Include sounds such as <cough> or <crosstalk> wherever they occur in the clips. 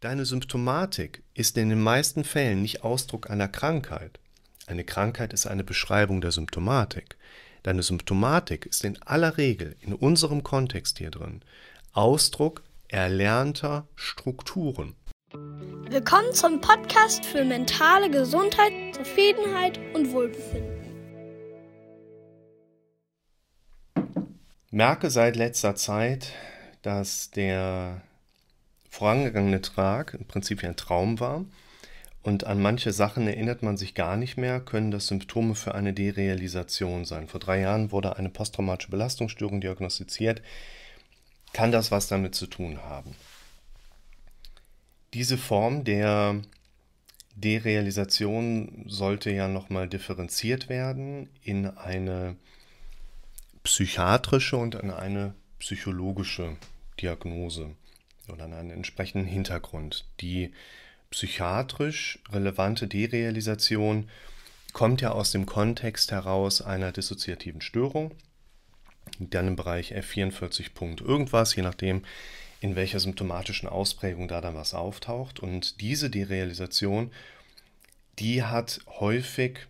Deine Symptomatik ist in den meisten Fällen nicht Ausdruck einer Krankheit. Eine Krankheit ist eine Beschreibung der Symptomatik. Deine Symptomatik ist in aller Regel in unserem Kontext hier drin Ausdruck erlernter Strukturen. Willkommen zum Podcast für mentale Gesundheit, Zufriedenheit und Wohlbefinden. Merke seit letzter Zeit, dass der vorangegangene Tag im Prinzip ein Traum war. Und an manche Sachen erinnert man sich gar nicht mehr, können das Symptome für eine Derealisation sein. Vor drei Jahren wurde eine posttraumatische Belastungsstörung diagnostiziert. Kann das was damit zu tun haben? Diese Form der Derealisation sollte ja nochmal differenziert werden in eine psychiatrische und in eine psychologische Diagnose oder einen entsprechenden Hintergrund. Die psychiatrisch relevante Derealisation kommt ja aus dem Kontext heraus einer dissoziativen Störung, dann im Bereich F44 Punkt irgendwas, je nachdem, in welcher symptomatischen Ausprägung da dann was auftaucht. Und diese Derealisation, die hat häufig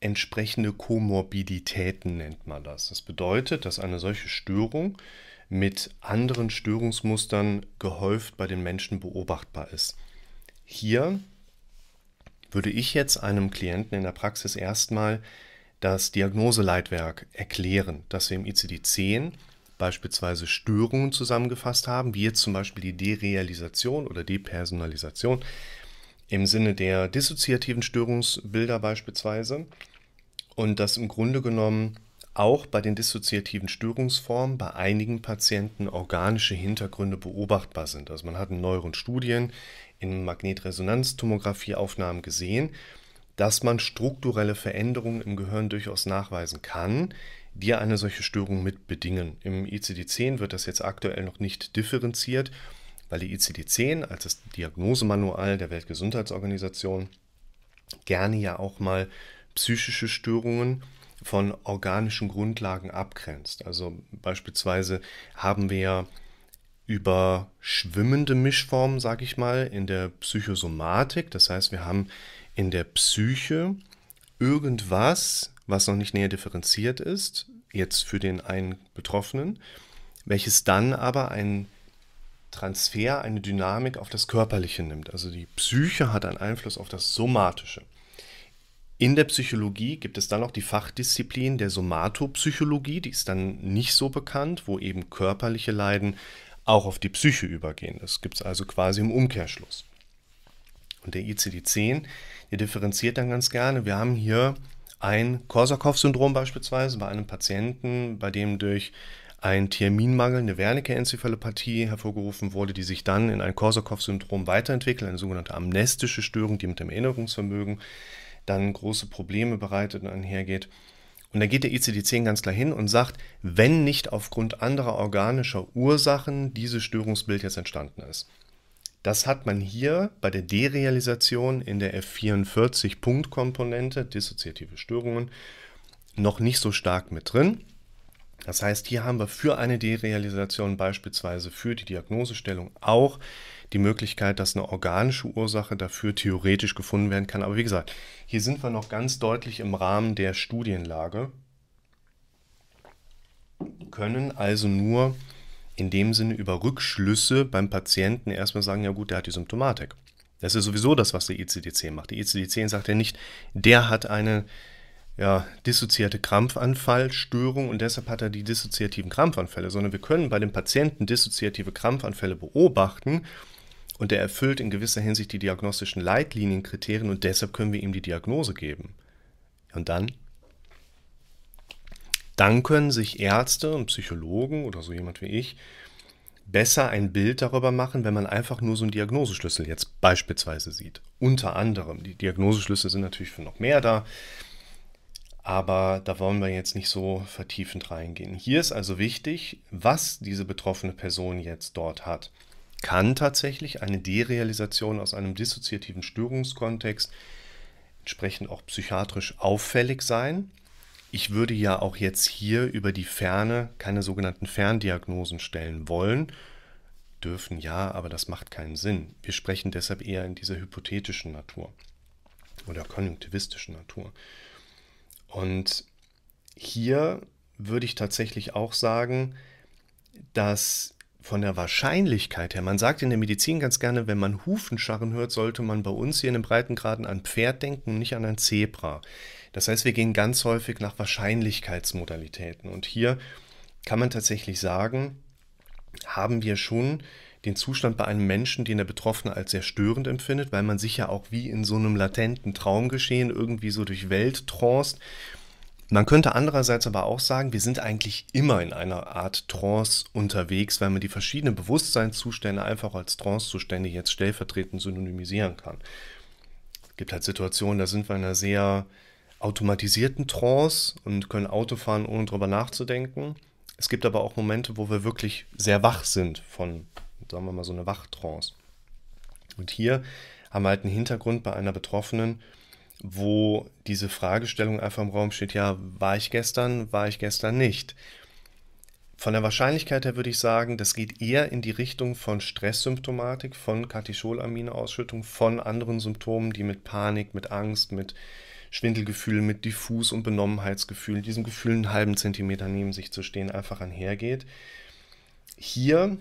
entsprechende Komorbiditäten, nennt man das. Das bedeutet, dass eine solche Störung mit anderen Störungsmustern gehäuft bei den Menschen beobachtbar ist. Hier würde ich jetzt einem Klienten in der Praxis erstmal das Diagnoseleitwerk erklären, dass wir im ICD-10 beispielsweise Störungen zusammengefasst haben, wie jetzt zum Beispiel die Derealisation oder Depersonalisation im Sinne der dissoziativen Störungsbilder beispielsweise und dass im Grunde genommen auch bei den dissoziativen Störungsformen bei einigen Patienten organische Hintergründe beobachtbar sind. Also man hat in neueren Studien in Magnetresonanztomographieaufnahmen gesehen, dass man strukturelle Veränderungen im Gehirn durchaus nachweisen kann, die eine solche Störung mit bedingen. Im ICD-10 wird das jetzt aktuell noch nicht differenziert, weil die ICD-10 als das Diagnosemanual der Weltgesundheitsorganisation gerne ja auch mal psychische Störungen von organischen Grundlagen abgrenzt. Also beispielsweise haben wir über schwimmende Mischformen, sage ich mal, in der Psychosomatik. Das heißt, wir haben in der Psyche irgendwas, was noch nicht näher differenziert ist, jetzt für den einen Betroffenen, welches dann aber einen Transfer, eine Dynamik auf das Körperliche nimmt. Also die Psyche hat einen Einfluss auf das Somatische. In der Psychologie gibt es dann noch die Fachdisziplin der Somatopsychologie, die ist dann nicht so bekannt, wo eben körperliche Leiden auch auf die Psyche übergehen. Das gibt es also quasi im Umkehrschluss. Und der ICD-10, der differenziert dann ganz gerne. Wir haben hier ein Korsakow-Syndrom beispielsweise bei einem Patienten, bei dem durch ein Thiaminmangel eine Wernicke-Enzephalopathie hervorgerufen wurde, die sich dann in ein Korsakow-Syndrom weiterentwickelt, eine sogenannte amnestische Störung, die mit dem Erinnerungsvermögen dann große Probleme bereitet und einhergeht. Und da geht der ICD-10 ganz klar hin und sagt, wenn nicht aufgrund anderer organischer Ursachen dieses Störungsbild jetzt entstanden ist. Das hat man hier bei der Derealisation in der F44-Punkt-Komponente, dissoziative Störungen, noch nicht so stark mit drin. Das heißt, hier haben wir für eine Derealisation beispielsweise für die Diagnosestellung auch die Möglichkeit, dass eine organische Ursache dafür theoretisch gefunden werden kann. Aber wie gesagt, hier sind wir noch ganz deutlich im Rahmen der Studienlage, können also nur in dem Sinne über Rückschlüsse beim Patienten erstmal sagen, ja gut, der hat die Symptomatik. Das ist sowieso das, was der ICD-10 macht. Der ICD-10 sagt ja nicht, der hat eine ja, dissoziierte Krampfanfallstörung und deshalb hat er die dissoziativen Krampfanfälle, sondern wir können bei dem Patienten dissoziative Krampfanfälle beobachten und er erfüllt in gewisser Hinsicht die diagnostischen Leitlinienkriterien und deshalb können wir ihm die Diagnose geben. Und dann? Dann können sich Ärzte und Psychologen oder so jemand wie ich besser ein Bild darüber machen, wenn man einfach nur so einen Diagnoseschlüssel jetzt beispielsweise sieht. Unter anderem. Die Diagnoseschlüssel sind natürlich für noch mehr da, aber da wollen wir jetzt nicht so vertiefend reingehen. Hier ist also wichtig, was diese betroffene Person jetzt dort hat kann tatsächlich eine Derealisation aus einem dissoziativen Störungskontext entsprechend auch psychiatrisch auffällig sein. Ich würde ja auch jetzt hier über die Ferne keine sogenannten Ferndiagnosen stellen wollen. dürfen ja, aber das macht keinen Sinn. Wir sprechen deshalb eher in dieser hypothetischen Natur oder konjunktivistischen Natur. Und hier würde ich tatsächlich auch sagen, dass von der Wahrscheinlichkeit her, man sagt in der Medizin ganz gerne, wenn man Hufenscharren hört, sollte man bei uns hier in den Breitengraden an Pferd denken, nicht an ein Zebra. Das heißt, wir gehen ganz häufig nach Wahrscheinlichkeitsmodalitäten. Und hier kann man tatsächlich sagen, haben wir schon den Zustand bei einem Menschen, den der Betroffene als sehr störend empfindet, weil man sich ja auch wie in so einem latenten Traumgeschehen irgendwie so durch Welt transt. Man könnte andererseits aber auch sagen, wir sind eigentlich immer in einer Art Trance unterwegs, weil man die verschiedenen Bewusstseinszustände einfach als Trancezustände jetzt stellvertretend synonymisieren kann. Es gibt halt Situationen, da sind wir in einer sehr automatisierten Trance und können Auto fahren, ohne drüber nachzudenken. Es gibt aber auch Momente, wo wir wirklich sehr wach sind von, sagen wir mal, so einer Wachtrance. Und hier haben wir halt einen Hintergrund bei einer Betroffenen, wo diese Fragestellung einfach im Raum steht, ja, war ich gestern, war ich gestern nicht. Von der Wahrscheinlichkeit her würde ich sagen, das geht eher in die Richtung von Stresssymptomatik, von Katecholamineausschüttung, von anderen Symptomen, die mit Panik, mit Angst, mit Schwindelgefühl, mit Diffus- und Benommenheitsgefühl, diesem Gefühl einen halben Zentimeter neben sich zu stehen, einfach einhergeht. Hier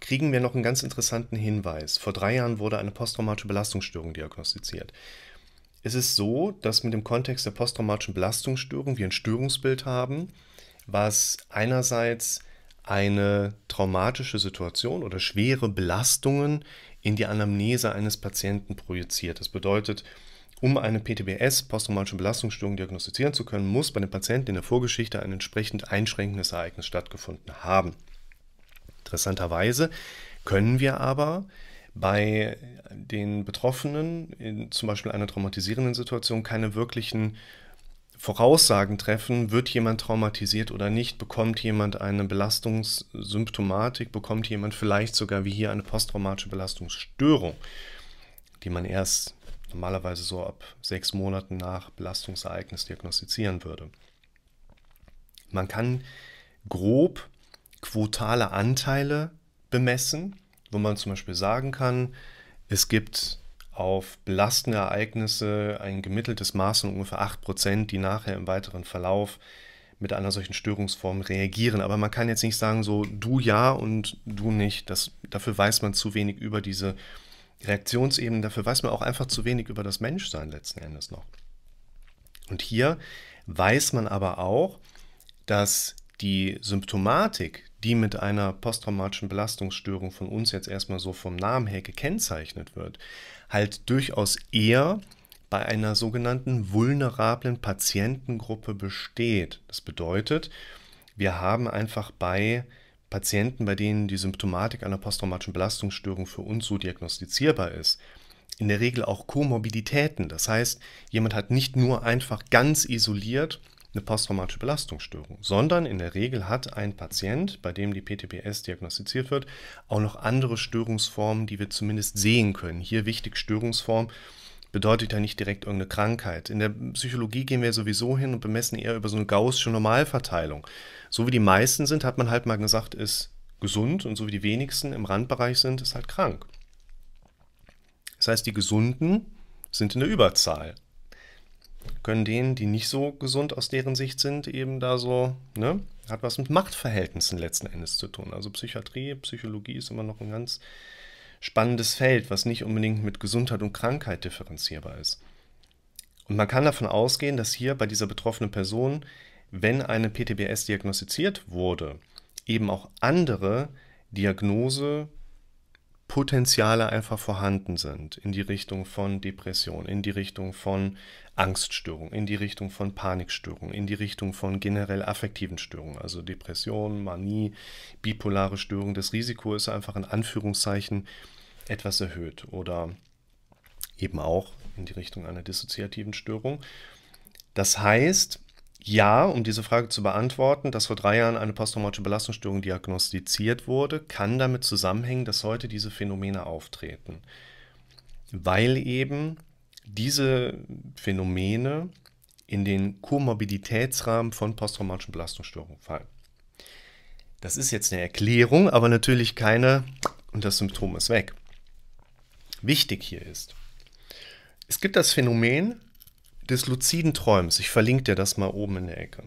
kriegen wir noch einen ganz interessanten Hinweis. Vor drei Jahren wurde eine posttraumatische Belastungsstörung diagnostiziert. Es ist so, dass mit dem Kontext der posttraumatischen Belastungsstörung wir ein Störungsbild haben, was einerseits eine traumatische Situation oder schwere Belastungen in die Anamnese eines Patienten projiziert. Das bedeutet, um eine PTBS, posttraumatische Belastungsstörung, diagnostizieren zu können, muss bei dem Patienten in der Vorgeschichte ein entsprechend einschränkendes Ereignis stattgefunden haben. Interessanterweise können wir aber bei den Betroffenen in zum Beispiel einer traumatisierenden Situation keine wirklichen Voraussagen treffen, wird jemand traumatisiert oder nicht, bekommt jemand eine Belastungssymptomatik, bekommt jemand vielleicht sogar wie hier eine posttraumatische Belastungsstörung, die man erst normalerweise so ab sechs Monaten nach Belastungsereignis diagnostizieren würde. Man kann grob quotale Anteile bemessen, wo man zum Beispiel sagen kann, es gibt auf belastende Ereignisse ein gemitteltes Maß von ungefähr 8%, die nachher im weiteren Verlauf mit einer solchen Störungsform reagieren. Aber man kann jetzt nicht sagen, so du ja und du nicht. Das, dafür weiß man zu wenig über diese Reaktionsebenen, dafür weiß man auch einfach zu wenig über das Menschsein letzten Endes noch. Und hier weiß man aber auch, dass die Symptomatik, die mit einer posttraumatischen Belastungsstörung von uns jetzt erstmal so vom Namen her gekennzeichnet wird, halt durchaus eher bei einer sogenannten vulnerablen Patientengruppe besteht. Das bedeutet, wir haben einfach bei Patienten, bei denen die Symptomatik einer posttraumatischen Belastungsstörung für uns so diagnostizierbar ist, in der Regel auch Komorbiditäten. Das heißt, jemand hat nicht nur einfach ganz isoliert eine posttraumatische Belastungsstörung, sondern in der Regel hat ein Patient, bei dem die PTBS diagnostiziert wird, auch noch andere Störungsformen, die wir zumindest sehen können. Hier wichtig Störungsform bedeutet ja nicht direkt irgendeine Krankheit. In der Psychologie gehen wir sowieso hin und bemessen eher über so eine gaußsche Normalverteilung. So wie die meisten sind, hat man halt mal gesagt, ist gesund und so wie die wenigsten im Randbereich sind, ist halt krank. Das heißt, die Gesunden sind in der Überzahl. Können denen, die nicht so gesund aus deren Sicht sind, eben da so, ne, hat was mit Machtverhältnissen letzten Endes zu tun. Also Psychiatrie, Psychologie ist immer noch ein ganz spannendes Feld, was nicht unbedingt mit Gesundheit und Krankheit differenzierbar ist. Und man kann davon ausgehen, dass hier bei dieser betroffenen Person, wenn eine PTBS diagnostiziert wurde, eben auch andere Diagnosepotenziale einfach vorhanden sind in die Richtung von Depression, in die Richtung von Angststörung, in die Richtung von Panikstörung, in die Richtung von generell affektiven Störungen, also Depression, Manie, bipolare Störung. Das Risiko ist einfach in Anführungszeichen etwas erhöht oder eben auch in die Richtung einer dissoziativen Störung. Das heißt, ja, um diese Frage zu beantworten, dass vor drei Jahren eine posttraumatische Belastungsstörung diagnostiziert wurde, kann damit zusammenhängen, dass heute diese Phänomene auftreten. Weil eben diese Phänomene in den Komorbiditätsrahmen von posttraumatischen Belastungsstörungen fallen. Das ist jetzt eine Erklärung, aber natürlich keine und das Symptom ist weg. Wichtig hier ist, es gibt das Phänomen des luziden Träumens. Ich verlinke dir das mal oben in der Ecke.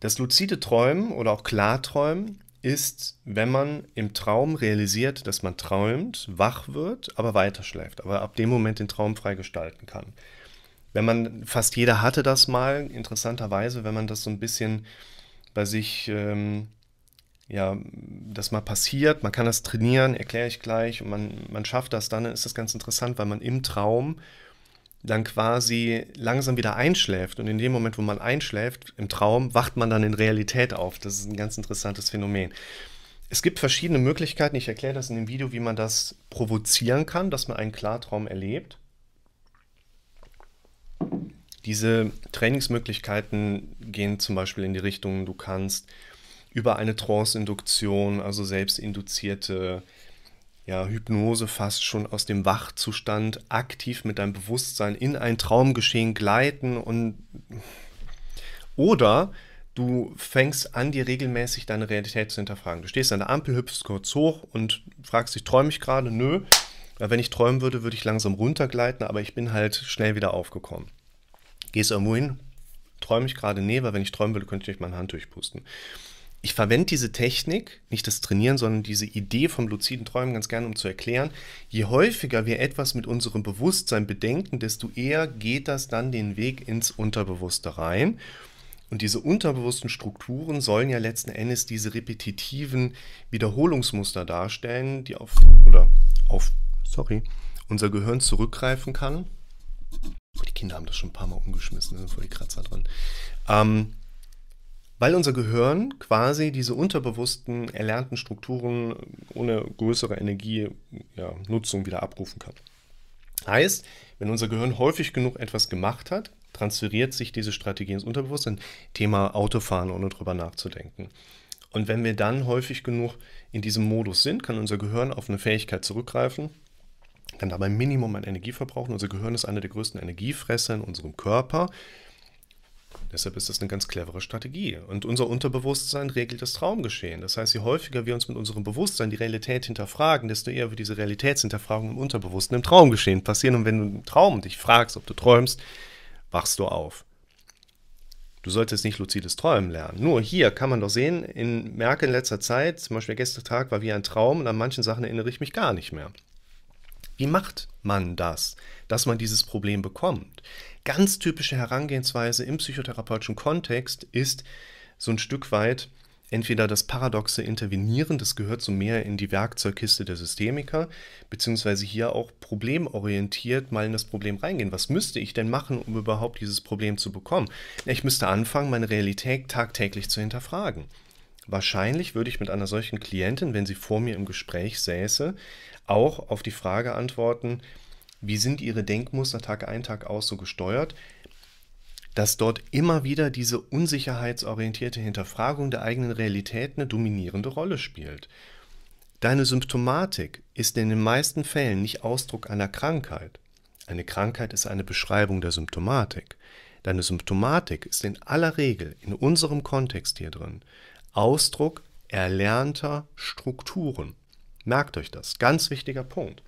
Das luzide Träumen oder auch Klarträumen ist, wenn man im Traum realisiert, dass man träumt, wach wird, aber weiterschläft, aber ab dem Moment den Traum frei gestalten kann. Wenn man, fast jeder hatte das mal, interessanterweise, wenn man das so ein bisschen bei sich ähm, ja, das mal passiert, man kann das trainieren, erkläre ich gleich, und man, man schafft das dann, dann ist das ganz interessant, weil man im Traum dann quasi langsam wieder einschläft und in dem Moment, wo man einschläft, im Traum, wacht man dann in Realität auf. Das ist ein ganz interessantes Phänomen. Es gibt verschiedene Möglichkeiten, ich erkläre das in dem Video, wie man das provozieren kann, dass man einen Klartraum erlebt. Diese Trainingsmöglichkeiten gehen zum Beispiel in die Richtung, du kannst über eine Trance-Induktion, also selbstinduzierte ja, Hypnose fast schon aus dem Wachzustand aktiv mit deinem Bewusstsein in ein Traumgeschehen gleiten und oder du fängst an, dir regelmäßig deine Realität zu hinterfragen. Du stehst an der Ampel, hüpfst kurz hoch und fragst dich, träume ich gerade? Nö. Weil wenn ich träumen würde, würde ich langsam runtergleiten, aber ich bin halt schnell wieder aufgekommen. Gehst irgendwo hin, träume ich gerade? Nee, weil wenn ich träumen würde, könnte ich meine Hand durchpusten ich verwende diese Technik, nicht das Trainieren, sondern diese Idee vom luziden Träumen ganz gerne, um zu erklären, je häufiger wir etwas mit unserem Bewusstsein bedenken, desto eher geht das dann den Weg ins Unterbewusste rein. Und diese unterbewussten Strukturen sollen ja letzten Endes diese repetitiven Wiederholungsmuster darstellen, die auf oder auf, sorry, unser Gehirn zurückgreifen kann. Die Kinder haben das schon ein paar Mal umgeschmissen, da sind voll die Kratzer drin. Ähm, weil unser Gehirn quasi diese unterbewussten erlernten Strukturen ohne größere Energienutzung ja, wieder abrufen kann. Heißt, wenn unser Gehirn häufig genug etwas gemacht hat, transferiert sich diese Strategie ins Unterbewusstsein. Thema Autofahren, ohne drüber nachzudenken. Und wenn wir dann häufig genug in diesem Modus sind, kann unser Gehirn auf eine Fähigkeit zurückgreifen, kann dabei Minimum an Energie verbrauchen. Unser Gehirn ist einer der größten Energiefresser in unserem Körper. Deshalb ist das eine ganz clevere Strategie. Und unser Unterbewusstsein regelt das Traumgeschehen. Das heißt, je häufiger wir uns mit unserem Bewusstsein die Realität hinterfragen, desto eher wird diese Realitätshinterfragung im Unterbewussten im Traumgeschehen passieren. Und wenn du im Traum dich fragst, ob du träumst, wachst du auf. Du solltest nicht luzides Träumen lernen. Nur hier kann man doch sehen, in Merkel in letzter Zeit, zum Beispiel gestern Tag war wie ein Traum und an manchen Sachen erinnere ich mich gar nicht mehr. Wie macht man das, dass man dieses Problem bekommt? Ganz typische Herangehensweise im psychotherapeutischen Kontext ist so ein Stück weit entweder das paradoxe Intervenieren, das gehört so mehr in die Werkzeugkiste der Systemiker, beziehungsweise hier auch problemorientiert mal in das Problem reingehen. Was müsste ich denn machen, um überhaupt dieses Problem zu bekommen? Ich müsste anfangen, meine Realität tagtäglich zu hinterfragen. Wahrscheinlich würde ich mit einer solchen Klientin, wenn sie vor mir im Gespräch säße, auch auf die Frage antworten, wie sind ihre Denkmuster Tag ein, Tag aus so gesteuert, dass dort immer wieder diese unsicherheitsorientierte Hinterfragung der eigenen Realität eine dominierende Rolle spielt. Deine Symptomatik ist in den meisten Fällen nicht Ausdruck einer Krankheit. Eine Krankheit ist eine Beschreibung der Symptomatik. Deine Symptomatik ist in aller Regel in unserem Kontext hier drin Ausdruck erlernter Strukturen. Merkt euch das, ganz wichtiger Punkt.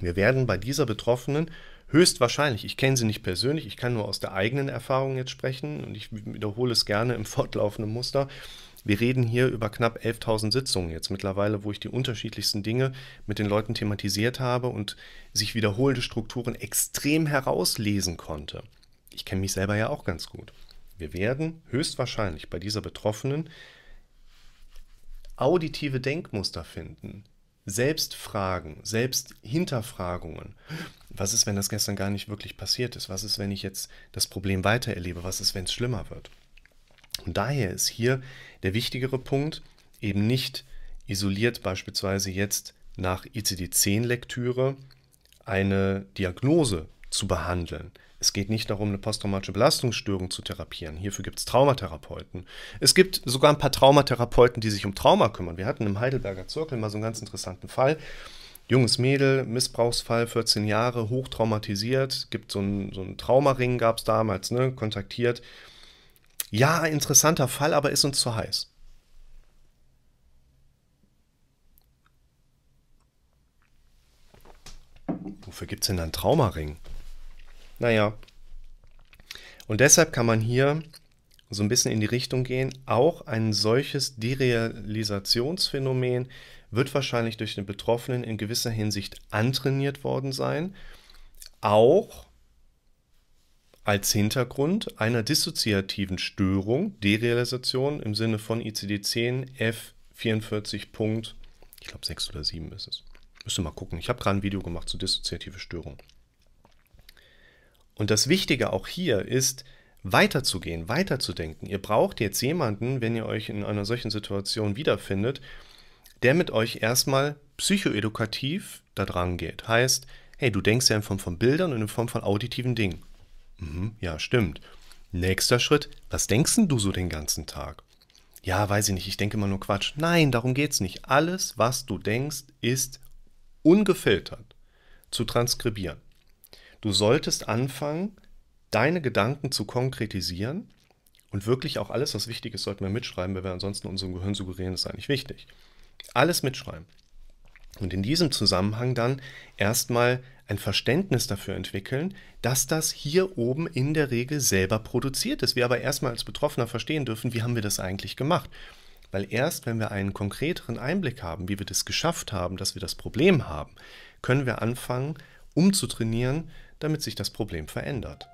Wir werden bei dieser Betroffenen höchstwahrscheinlich, ich kenne sie nicht persönlich, ich kann nur aus der eigenen Erfahrung jetzt sprechen und ich wiederhole es gerne im <laughs> fortlaufenden Muster. Wir reden hier über knapp 11.000 Sitzungen jetzt mittlerweile, wo ich die unterschiedlichsten Dinge mit den Leuten thematisiert habe und sich wiederholende Strukturen extrem herauslesen konnte. Ich kenne mich selber ja auch ganz gut. Wir werden höchstwahrscheinlich bei dieser Betroffenen auditive Denkmuster finden, Selbstfragen, Selbsthinterfragungen. Was ist, wenn das gestern gar nicht wirklich passiert ist? Was ist, wenn ich jetzt das Problem weiter erlebe? Was ist, wenn es schlimmer wird? Und daher ist hier der wichtigere Punkt, eben nicht isoliert beispielsweise jetzt nach ICD-10-Lektüre eine Diagnose zu behandeln. Es geht nicht darum, eine posttraumatische Belastungsstörung zu therapieren. Hierfür gibt es Traumatherapeuten. Es gibt sogar ein paar Traumatherapeuten, die sich um Trauma kümmern. Wir hatten im Heidelberger Zirkel mal so einen ganz interessanten Fall. Junges Mädel, Missbrauchsfall, 14 Jahre, hochtraumatisiert, gibt so einen, so einen Traumaring, gab es damals, ne, kontaktiert. Ja, interessanter Fall, aber ist uns zu heiß. Wofür gibt es denn einen Traumaring? Naja, und deshalb kann man hier so ein bisschen in die Richtung gehen, auch ein solches Derealisationsphänomen wird wahrscheinlich durch den Betroffenen in gewisser Hinsicht antrainiert worden sein, auch als Hintergrund einer dissoziativen Störung, Derealisation im Sinne von ICD-10 F44 Punkt, ich glaube 6 oder 7 ist es. Müsste mal gucken. Ich habe gerade ein Video gemacht zu dissoziative Störung. Und das Wichtige auch hier ist, weiterzugehen, weiterzudenken. Ihr braucht jetzt jemanden, wenn ihr euch in einer solchen Situation wiederfindet, der mit euch erstmal psychoedukativ da dran geht. Heißt, hey, du denkst ja in Form von Bildern und in Form von auditiven Dingen. Mhm, ja, stimmt. Nächster Schritt, was denkst denn du so den ganzen Tag? Ja, weiß ich nicht, ich denke immer nur Quatsch. Nein, darum geht's nicht. Alles, was du denkst, ist ungefiltert zu transkribieren. Du solltest anfangen, deine Gedanken zu konkretisieren und wirklich auch alles, was wichtig ist, sollten wir mitschreiben, weil wir ansonsten unserem Gehirn suggerieren, ist eigentlich wichtig. Alles mitschreiben. Und in diesem Zusammenhang dann erstmal ein Verständnis dafür entwickeln, dass das hier oben in der Regel selber produziert ist. Wir aber erstmal als Betroffener verstehen dürfen, wie haben wir das eigentlich gemacht. Weil erst, wenn wir einen konkreteren Einblick haben, wie wir das geschafft haben, dass wir das Problem haben, können wir anfangen, umzutrainieren, damit sich das Problem verändert.